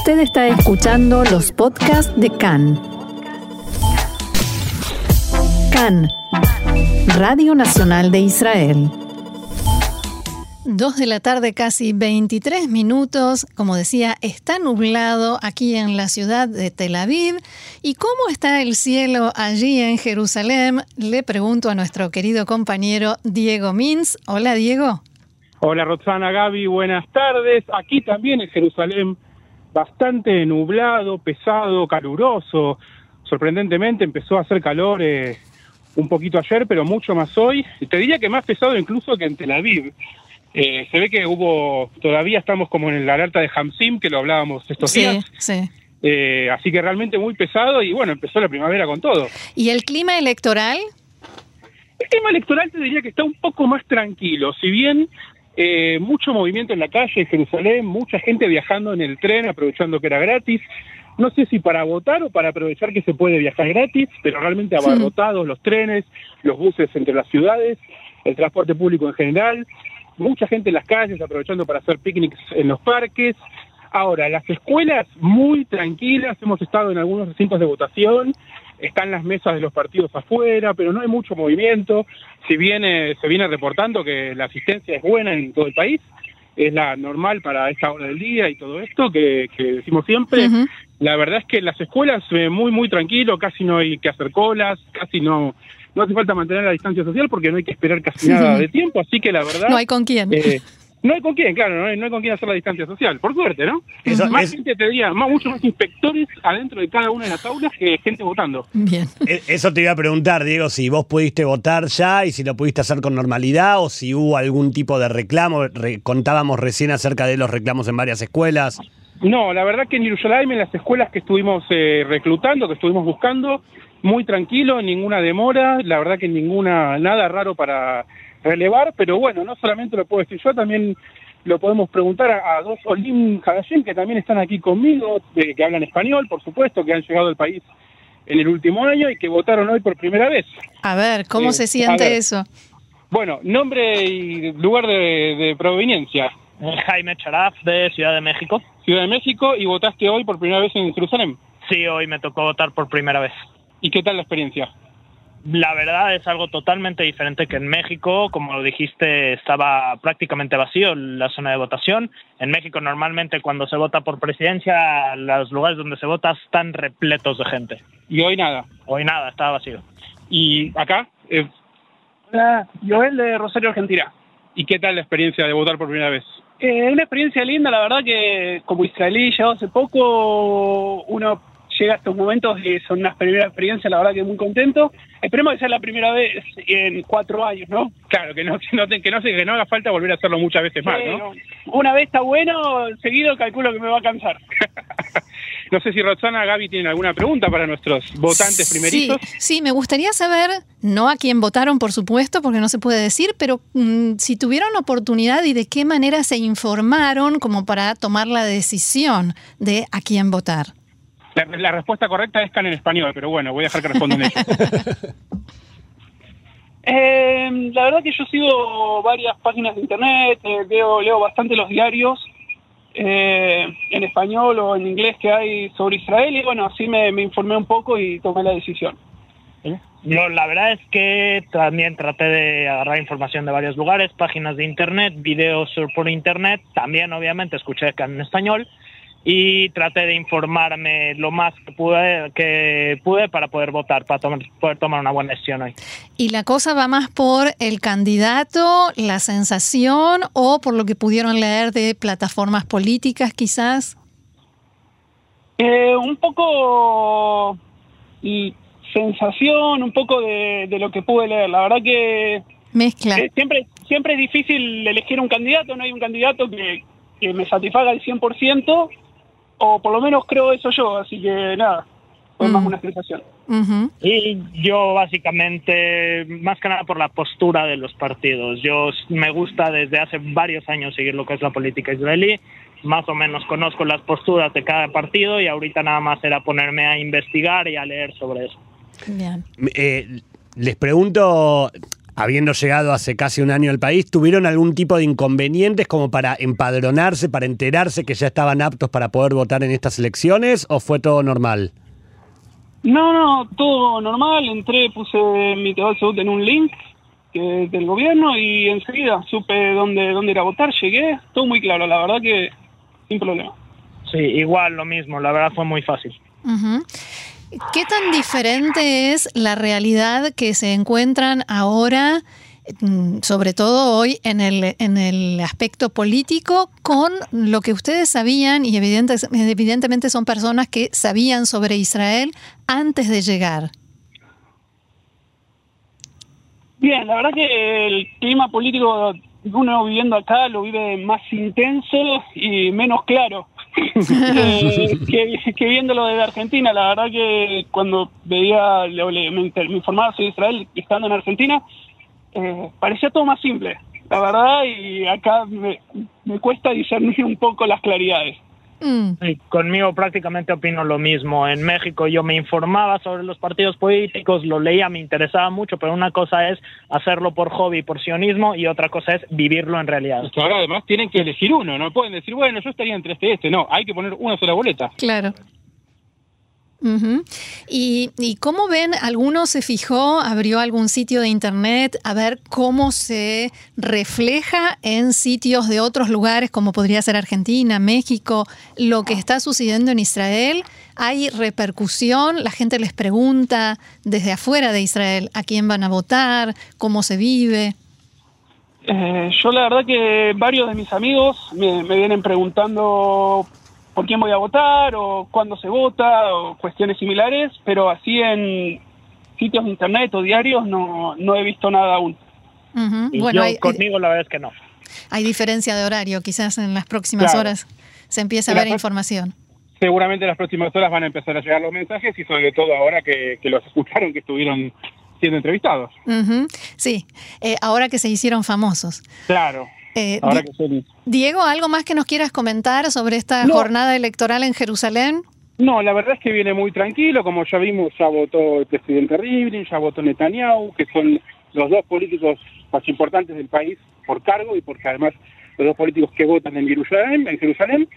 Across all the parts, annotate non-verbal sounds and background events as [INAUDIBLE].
Usted está escuchando los podcasts de CAN. CAN, Radio Nacional de Israel. Dos de la tarde, casi 23 minutos. Como decía, está nublado aquí en la ciudad de Tel Aviv. ¿Y cómo está el cielo allí en Jerusalén? Le pregunto a nuestro querido compañero Diego Mins. Hola, Diego. Hola, Roxana Gaby. Buenas tardes. Aquí también en Jerusalén, bastante nublado, pesado, caluroso. Sorprendentemente empezó a hacer calor eh, un poquito ayer, pero mucho más hoy. Te diría que más pesado incluso que en Tel Aviv. Eh, se ve que hubo, todavía estamos como en la alerta de Hamsim, que lo hablábamos estos Sí, días. sí. Eh, así que realmente muy pesado y bueno, empezó la primavera con todo. ¿Y el clima electoral? El tema electoral te diría que está un poco más tranquilo, si bien eh, mucho movimiento en la calle en Jerusalén, mucha gente viajando en el tren, aprovechando que era gratis. No sé si para votar o para aprovechar que se puede viajar gratis, pero realmente abarrotados los trenes, los buses entre las ciudades, el transporte público en general, mucha gente en las calles aprovechando para hacer picnics en los parques. Ahora, las escuelas muy tranquilas, hemos estado en algunos recintos de votación, están las mesas de los partidos afuera, pero no hay mucho movimiento. Si bien eh, se viene reportando que la asistencia es buena en todo el país, es la normal para esta hora del día y todo esto que, que decimos siempre. La verdad es que en las escuelas eh, muy, muy tranquilo, casi no hay que hacer colas, casi no, no hace falta mantener la distancia social porque no hay que esperar casi nada de tiempo, así que la verdad... No hay con quién. eh, [LAUGHS] no hay con quién, claro, no hay, no hay con quién hacer la distancia social, por suerte, ¿no? Eso más es- gente te diría, más, mucho más inspectores adentro de cada una de las aulas que gente votando. Bien. E- Eso te iba a preguntar, Diego, si vos pudiste votar ya y si lo pudiste hacer con normalidad o si hubo algún tipo de reclamo. Re- contábamos recién acerca de los reclamos en varias escuelas. No, la verdad que en Jerusalén, en las escuelas que estuvimos eh, reclutando, que estuvimos buscando, muy tranquilo, ninguna demora, la verdad que ninguna, nada raro para relevar, pero bueno, no solamente lo puedo decir yo, también lo podemos preguntar a, a dos Olim Hadashim que también están aquí conmigo, de- que hablan español, por supuesto, que han llegado al país en el último año y que votaron hoy por primera vez. A ver, ¿cómo Eh, se siente eso? Bueno, nombre y lugar de, de proveniencia. Jaime Charaf de Ciudad de México. Ciudad de México y votaste hoy por primera vez en Jerusalén. Sí, hoy me tocó votar por primera vez. ¿Y qué tal la experiencia? La verdad es algo totalmente diferente que en México. Como lo dijiste, estaba prácticamente vacío la zona de votación. En México normalmente cuando se vota por presidencia, los lugares donde se vota están repletos de gente. Y hoy nada. Hoy nada, estaba vacío. ¿Y acá? Eh, Hola, Joel de Rosario, Argentina. ¿Y qué tal la experiencia de votar por primera vez? Eh, una experiencia linda, la verdad que como israelí llegado hace poco, uno llega a estos momentos y son unas primeras experiencias, la verdad que muy contento. Esperemos que sea la primera vez en cuatro años, ¿no? Claro, que no, que no, que no, se- que no haga falta volver a hacerlo muchas veces más, ¿no? Eh, Una vez está bueno, seguido calculo que me va a cansar. [LAUGHS] No sé si Roxana Gaby tienen alguna pregunta para nuestros votantes primerizos. Sí, sí, me gustaría saber, no a quién votaron, por supuesto, porque no se puede decir, pero mm, si tuvieron oportunidad y de qué manera se informaron como para tomar la decisión de a quién votar. La, la respuesta correcta es can en español, pero bueno, voy a dejar que respondan ellos. [LAUGHS] Eh, la verdad que yo sigo varias páginas de internet, eh, leo, leo bastante los diarios eh, en español o en inglés que hay sobre Israel y bueno, así me, me informé un poco y tomé la decisión. Yo, la verdad es que también traté de agarrar información de varios lugares, páginas de internet, videos por internet, también obviamente escuché que en español y traté de informarme lo más que pude, que pude para poder votar, para tomar- poder tomar una buena decisión hoy. ¿Y la cosa va más por el candidato, la sensación o por lo que pudieron leer de plataformas políticas quizás? Eh, un poco y sensación, un poco de, de lo que pude leer. La verdad que Mezcla. eh, siempre, siempre es difícil elegir un candidato, no hay un candidato que, que me satisfaga al 100%, o por lo menos creo eso yo, así que nada, fue más Mm. una sensación. Y yo básicamente, más que nada por la postura de los partidos. Yo me gusta desde hace varios años seguir lo que es la política israelí. Más o menos conozco las posturas de cada partido y ahorita nada más era ponerme a investigar y a leer sobre eso. Bien. Eh, les pregunto, habiendo llegado hace casi un año al país, ¿tuvieron algún tipo de inconvenientes como para empadronarse, para enterarse que ya estaban aptos para poder votar en estas elecciones o fue todo normal? No, no, todo normal. Entré, puse mi de Salud en un link que del gobierno y enseguida supe dónde, dónde ir a votar. Llegué, todo muy claro, la verdad que sin problema. Sí, igual lo mismo, la verdad fue muy fácil. ¿Qué tan diferente es la realidad que se encuentran ahora, mm, sobre todo hoy, en el, en el aspecto político, con lo que ustedes sabían, y evidentemente son personas que sabían sobre Israel antes de llegar? Bien, la verdad que el clima político uno viviendo acá lo vive más intenso y menos claro [LAUGHS] que, viéndolo desde Argentina. La verdad que cuando veía, me, informaba sobre Israel estando en Argentina, eh, parecía todo más simple, la verdad, y acá me, me cuesta discernir un poco las claridades. Mm. conmigo prácticamente opino lo mismo. En México yo me informaba sobre los partidos políticos, lo leía, me interesaba mucho, pero una cosa es hacerlo por hobby, por sionismo, y otra cosa es vivirlo en realidad. ahora además tienen que elegir uno, no pueden decir, bueno, yo estaría entre este y este, no, hay que poner una sola boleta. Claro y, y, cómo ven? ¿Alguno se fijó, abrió algún sitio de internet a ver cómo se refleja en sitios de otros lugares, como podría ser Argentina, México, lo que está sucediendo en Israel? ¿Hay repercusión? ¿La gente les pregunta desde afuera de Israel a quién van a votar? ¿Cómo se vive? Eh, yo la verdad que varios de mis amigos me, me vienen preguntando por quién voy a votar o cuándo se vota o cuestiones similares, pero así en sitios de internet o diarios no, no he visto nada aún. bueno, conmigo la verdad es que no. Hay diferencia de horario, quizás en las próximas horas se empieza a ver información. Seguramente en las próximas horas van a empezar a llegar los mensajes y sobre todo ahora que, los escucharon, que estuvieron siendo entrevistados. Sí, eh, ahora que se hicieron famosos. Claro. Eh, Diego, ¿algo más que nos quieras comentar sobre esta jornada electoral en Jerusalén? No, la verdad es que viene muy tranquilo, como ya vimos, ya votó el presidente Rivlin, ya votó Netanyahu, que son los dos políticos más importantes del país por cargo y porque además los dos políticos que votan en Jerusalén, en Jerusalén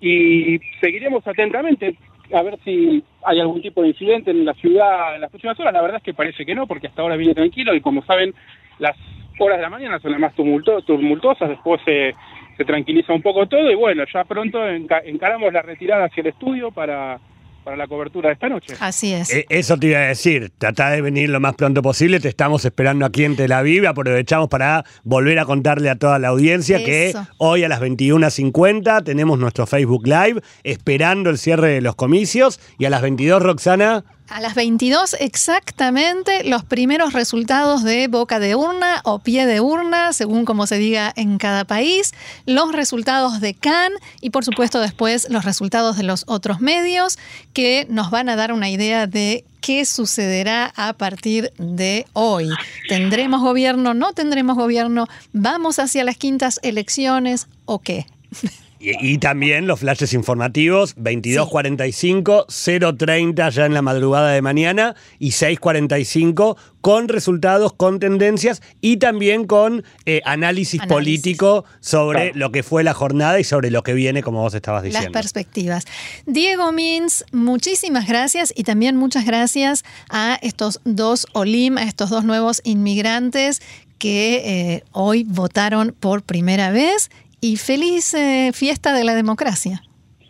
y seguiremos atentamente a ver si hay algún tipo de incidente en la ciudad en las próximas horas. La verdad es que parece que no, porque hasta ahora viene tranquilo y como saben, las horas de la mañana son las más tumultuosas, después se, se tranquiliza un poco todo y bueno, ya pronto encaramos la retirada hacia el estudio para, para la cobertura de esta noche. Así es. Eh, eso te iba a decir, trata de venir lo más pronto posible, te estamos esperando aquí en Tel Aviv, aprovechamos para volver a contarle a toda la audiencia que hoy a las 21.50 tenemos nuestro Facebook Live esperando el cierre de los comicios y a las 22, Roxana... A las 22 exactamente los primeros resultados de boca de urna o pie de urna, según como se diga en cada país, los resultados de CAN y por supuesto después los resultados de los otros medios que nos van a dar una idea de qué sucederá a partir de hoy. ¿Tendremos gobierno? ¿No tendremos gobierno? ¿Vamos hacia las quintas elecciones o qué? [LAUGHS] Y, también los flashes informativos, 22.45, 0.30 ya en la madrugada de mañana y 6.45 con resultados, con tendencias y también con eh, análisis, político sobre lo que fue la jornada y sobre lo que viene, como vos estabas diciendo. Las perspectivas. Diego Mins, muchísimas gracias y también muchas gracias a estos dos OLIM, a estos dos nuevos inmigrantes que eh, hoy votaron por primera vez y feliz eh, fiesta de la democracia.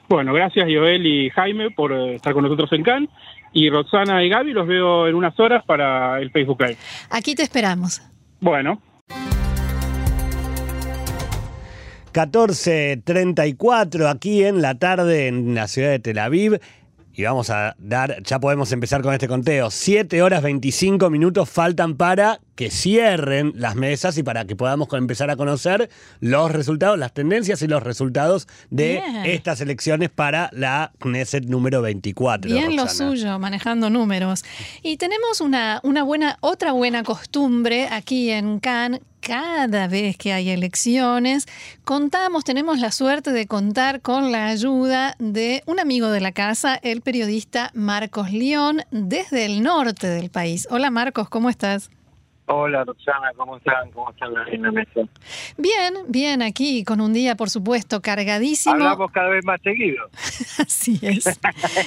Bueno, gracias Joel y Jaime por eh, estar con nosotros en Cannes. Y Roxana y Gaby los veo en unas horas para el Facebook Live. Aquí te esperamos. Bueno. 14.34 aquí en la tarde en la ciudad de Tel Aviv. Y vamos a dar, ya podemos empezar con este conteo. 7 horas 25 minutos faltan para que cierren las mesas y para que podamos empezar a conocer los resultados, las tendencias y los resultados de estas elecciones para la Knesset número 24. Bien lo suyo, manejando números. Y tenemos una, una buena, otra buena costumbre aquí en Cannes cada vez que hay elecciones, contamos, tenemos la suerte de contar con la ayuda de un amigo de la casa, el periodista Marcos León, desde el norte del país. Hola Marcos, ¿cómo estás? Hola Roxana, ¿cómo están? ¿Cómo están en la mesa? Bien, bien, aquí con un día, por supuesto, cargadísimo. Hablamos cada vez más seguido. [LAUGHS] así es.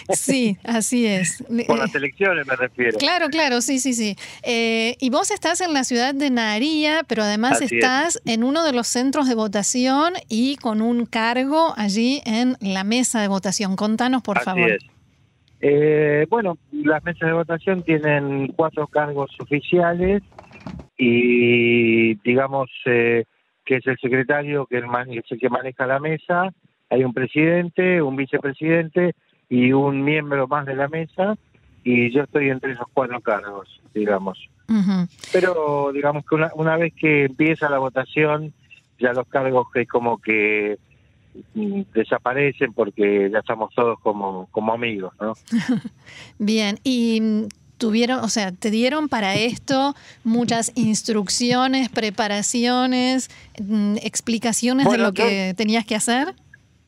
Sí, así es. Por las elecciones me refiero. Claro, claro, sí, sí, sí. Eh, y vos estás en la ciudad de Naharía, pero además Así estás en uno de los centros de votación y con un cargo allí en la mesa de votación. Contanos, por Así favor. es. Eh, bueno, las mesas de votación tienen cuatro cargos oficiales y digamos eh, que es el secretario que es el que maneja la mesa, hay un presidente, un vicepresidente y un miembro más de la mesa y yo estoy entre esos cuatro cargos, digamos. Pero digamos que una, una vez que empieza la votación, ya los cargos que como que mm, desaparecen porque ya estamos todos como, como amigos, ¿no? [LAUGHS] Bien, y tuvieron, o sea, te dieron para esto muchas instrucciones, preparaciones, mm, explicaciones Bueno, de lo yo- que tenías que hacer.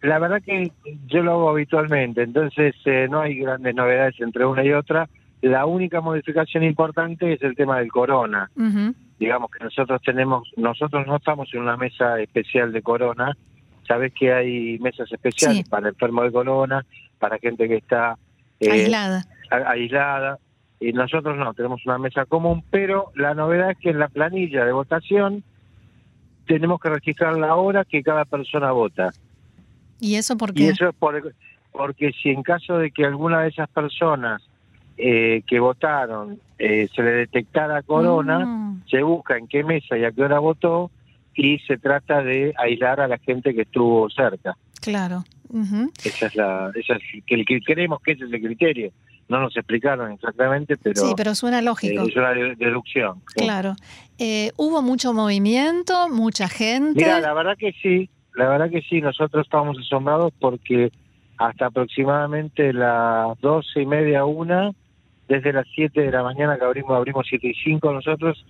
La verdad que yo lo hago habitualmente, entonces eh, no hay grandes novedades entre una y otra. La única modificación importante es el tema del corona. Digamos que nosotros tenemos, nosotros no estamos en una mesa especial de corona. Sabes que hay mesas especiales Sí. para enfermos de corona, para gente que está eh, Aislada. a- aislada. Y nosotros no, tenemos una mesa común, pero la novedad es que en la planilla de votación tenemos que registrar la hora que cada persona vota. ¿Y eso por Y qué? eso es por- porque si en caso de que alguna de esas personas eh, que votaron eh, se le detectara corona, Mm, se busca en qué mesa y a qué hora votó y se trata de aislar a la gente que estuvo cerca. claro. Ujú. Esa es la, esa es que, el que creemos que ese es el criterio. No nos explicaron exactamente, pero, sí, pero suena eh, lógico. es una de- deducción. sí. Claro. Eh, ¿Hubo mucho movimiento, mucha gente? Mira, la verdad que sí, la verdad que sí, nosotros estábamos asombrados porque hasta aproximadamente las doce y media, una, desde las 7 de la mañana que abrimos, abrimos siete y cinco nosotros,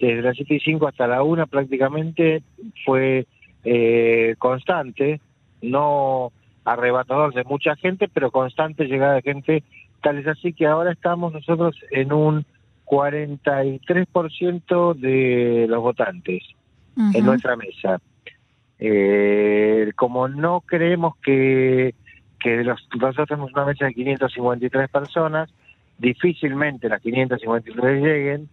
desde las siete y cinco hasta la una prácticamente fue eh, constante, no arrebatador de mucha gente, pero constante llegada de gente, tal es así que ahora estamos nosotros en un 43% de los votantes en nuestra mesa. Eh, como no creemos que, que de los, nosotros tenemos una mesa de 553 personas, difícilmente las 553 lleguen,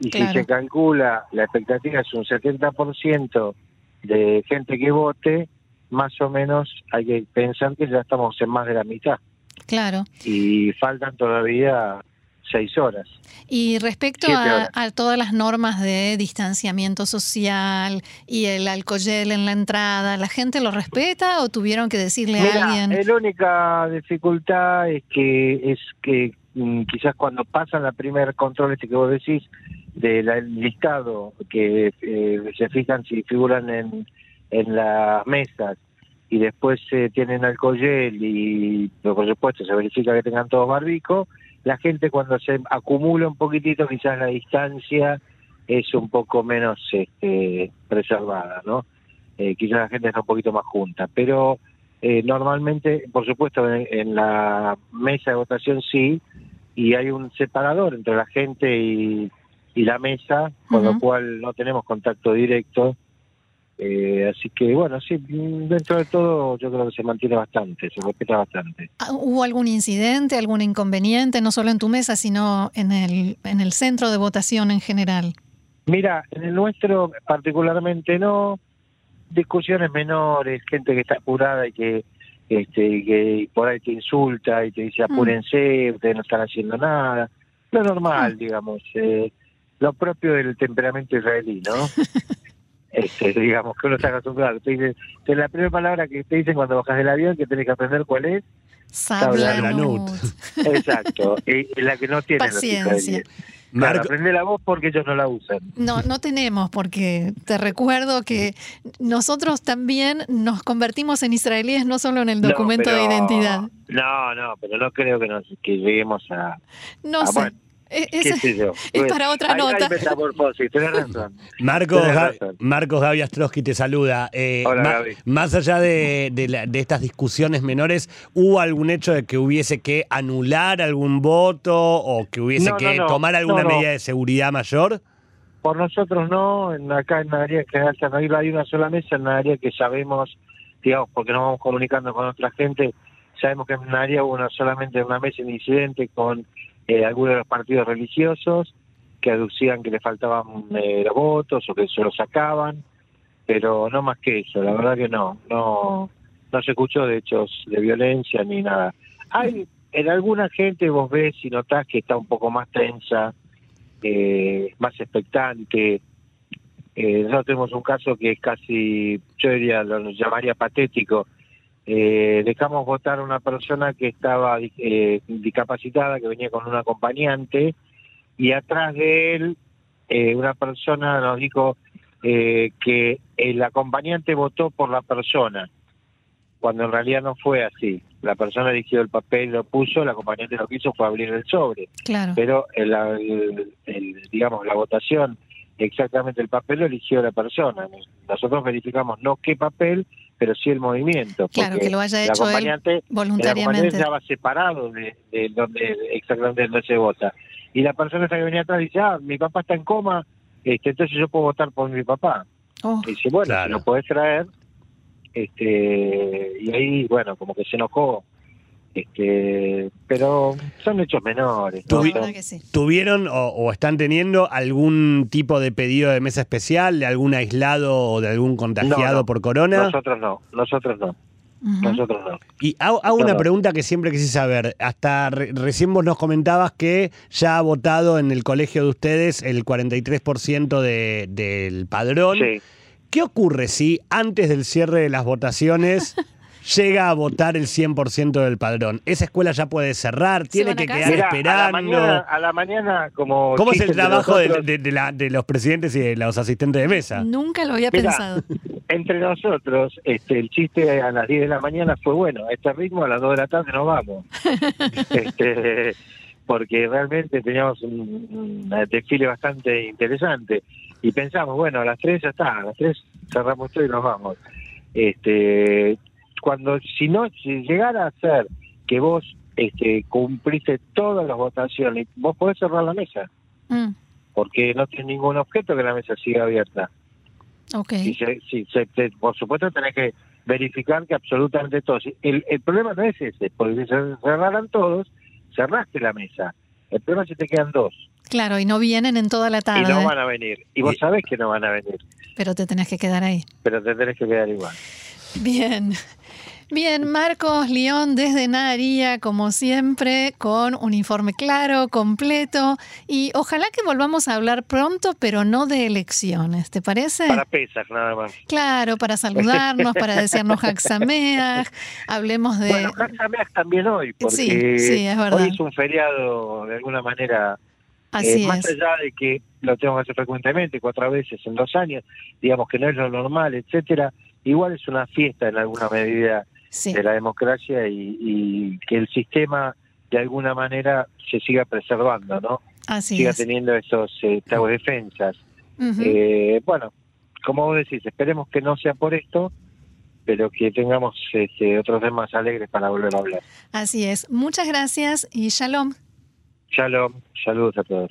y Claro. si se calcula, la expectativa es un 70% de gente que vote, más o menos hay que pensar que ya estamos en más de la mitad, Claro. y faltan todavía seis horas. Y respecto a, todas las normas de distanciamiento social y el alcohol en la entrada, ¿la gente lo respeta o tuvieron que decirle a alguien? la única dificultad es que es que mm, quizás cuando pasan la primer control este que vos decís del listado que eh, se fijan si figuran en, en las mesas y después eh, tienen alcohol y por supuesto se verifica que tengan todos barbico, la gente cuando se acumula un poquitito quizás la distancia es un poco menos este, preservada, ¿no? Eh, quizás la gente está un poquito más junta, pero eh, normalmente, por supuesto, en, en la mesa de votación sí, y hay un separador entre la gente y, y la mesa, con lo cual no tenemos contacto directo. Eh, así que, bueno, sí, mm, dentro de todo yo creo que se mantiene bastante, se respeta bastante. Ah, ¿Hubo algún incidente, algún inconveniente, no solo en tu mesa, sino en el, en el centro de votación en general? Mira, en el nuestro particularmente no, discusiones menores, gente que está apurada y que este que por ahí te insulta y te dice apúrense, ustedes no están haciendo nada, lo normal, digamos, eh, lo propio del temperamento israelí, ¿no? [LAUGHS] este, digamos que uno está acostumbrado. Te dice, te- la primera palabra que te dicen cuando bajas del avión que tenés que aprender cuál es, Sablanut. exacto, y, y la que no tienen los Paciencia. Claro, aprende la voz porque ellos no la usan. No, no tenemos, porque te recuerdo que nosotros también nos convertimos en israelíes no solo en el No, documento de identidad. No, no, pero no creo que, nos, que lleguemos a... No sé. bueno, Qué esa- sé yo. [LAUGHS] es para otra Hay- nota. Hay metamorfosis, tenés razón. Marcos, Tenés razón. Marcos Gaby Astrosky te saluda. Eh, Hola, ma- Gaby. Más allá de, de la- de estas discusiones menores, ¿hubo algún hecho de que hubiese que anular algún voto o que hubiese No, que no, no. tomar alguna No, no. medida de seguridad mayor? por nosotros no, en, acá en Nadaría que hay una sola mesa, en Nadaría que sabemos, digamos, porque nos vamos comunicando con otra gente, sabemos que en Nadaría hubo una, solamente una mesa en incidente con eh, algunos de los partidos religiosos que aducían que le faltaban eh, votos o que se los sacaban, pero no más que eso, la verdad que no, no, no se escuchó de hechos de violencia ni nada. Hay en alguna gente vos ves y notás que está un poco más tensa, eh, más expectante. Eh, nosotros tenemos un caso que es casi, yo diría, lo llamaría patético. Eh, dejamos votar a una persona que estaba eh, discapacitada, que venía con un acompañante, y atrás de él una persona nos dijo que el acompañante votó por la persona cuando en realidad no fue así. La persona eligió el papel, lo puso, el acompañante lo que hizo fue abrir el sobre. Claro. Pero el, digamos la votación, exactamente el papel lo eligió la persona. Nosotros verificamos no qué papel, pero sí el movimiento. Claro, que lo haya hecho él voluntariamente. El estaba separado de, donde exactamente donde se vota. Y la persona que venía atrás dice, ah, mi papá está en coma, este, entonces yo puedo votar por mi papá. Oh. y dice, bueno, lo puedes traer, este y ahí bueno como que se enojó este pero son hechos menores tuvieron o, están teniendo algún tipo de pedido de mesa especial de algún aislado o de algún contagiado por corona nosotros no nosotros no Nosotros no. Y hago, una pregunta que siempre quise saber. Hasta recién vos nos comentabas que ya ha votado en el colegio de ustedes el 43% de, del padrón. Sí. ¿Qué ocurre si antes del cierre de las votaciones [LAUGHS] llega a votar el 100% del padrón? ¿Esa escuela ya puede cerrar? ¿Tiene que quedar esperando? A la, mañana, como... ¿Cómo es el trabajo de, los presidentes y de los asistentes de mesa? Nunca lo había pensado. Entre nosotros, este, el chiste a las 10 de la mañana fue bueno, a este ritmo a las 2 de la tarde nos vamos. [LAUGHS] este, porque realmente teníamos un desfile bastante interesante y pensamos, bueno, a las tres ya está, a las tres cerramos todo y nos vamos. Este, cuando, si no, si llegara a ser que vos este, cumpliste todas las votaciones, vos podés cerrar la mesa. Mm. Porque no tiene ningún objeto que la mesa siga abierta. Okay. Si se, por supuesto tenés que verificar que absolutamente todos. El, el problema no es ese, porque si se cerraran todos, cerraste la mesa. El problema es si te quedan dos. Claro, y no vienen en toda la tarde. Y no van a venir. Y vos sabés que no van a venir. Pero te tenés que quedar ahí. Pero te tenés que quedar igual. Bien. Bien, Marcos León desde Nadaría, como siempre, con un informe claro, completo, y ojalá que volvamos a hablar pronto, pero no de elecciones, ¿te parece? Para pesas, nada más. Claro, para saludarnos, para decirnos Haxameach, hablemos de... Bueno, también hoy, porque sí, sí, es verdad. hoy es un feriado de alguna manera eh, más allá de que lo tengo que hacer frecuentemente, cuatro veces en dos años, digamos que no es lo normal, etcétera, igual es una fiesta en alguna medida de la democracia y, que el sistema de alguna manera se siga preservando, ¿no? siga teniendo esos eh, defensas. eh, bueno, como vos decís, esperemos que no sea por esto, pero que tengamos este, otros temas alegres para volver a hablar. Así es. Muchas gracias y shalom. Shalom, saludos a todos.